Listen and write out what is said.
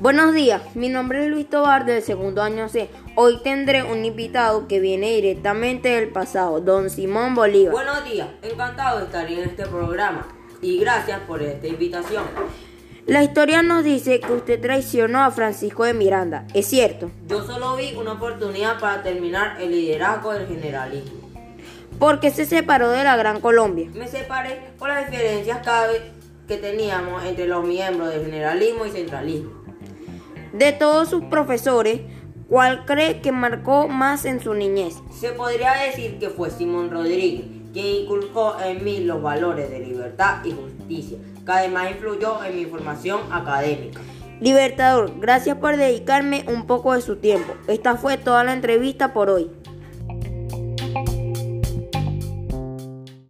Buenos días, mi nombre es Luis Tobar del segundo año C. Hoy tendré un invitado que viene directamente del pasado, don Simón Bolívar. Buenos días, encantado de estar en este programa y gracias por esta invitación. La historia nos dice que usted traicionó a Francisco de Miranda, ¿es cierto? Yo solo vi una oportunidad para terminar el liderazgo del generalismo. ¿Por qué se separó de la Gran Colombia? Me separé por las diferencias que teníamos entre los miembros del generalismo y centralismo. De todos sus profesores, ¿cuál cree que marcó más en su niñez? Se podría decir que fue Simón Rodríguez, quien inculcó en mí los valores de libertad y justicia, que además influyó en mi formación académica. Libertador, gracias por dedicarme un poco de su tiempo. Esta fue toda la entrevista por hoy.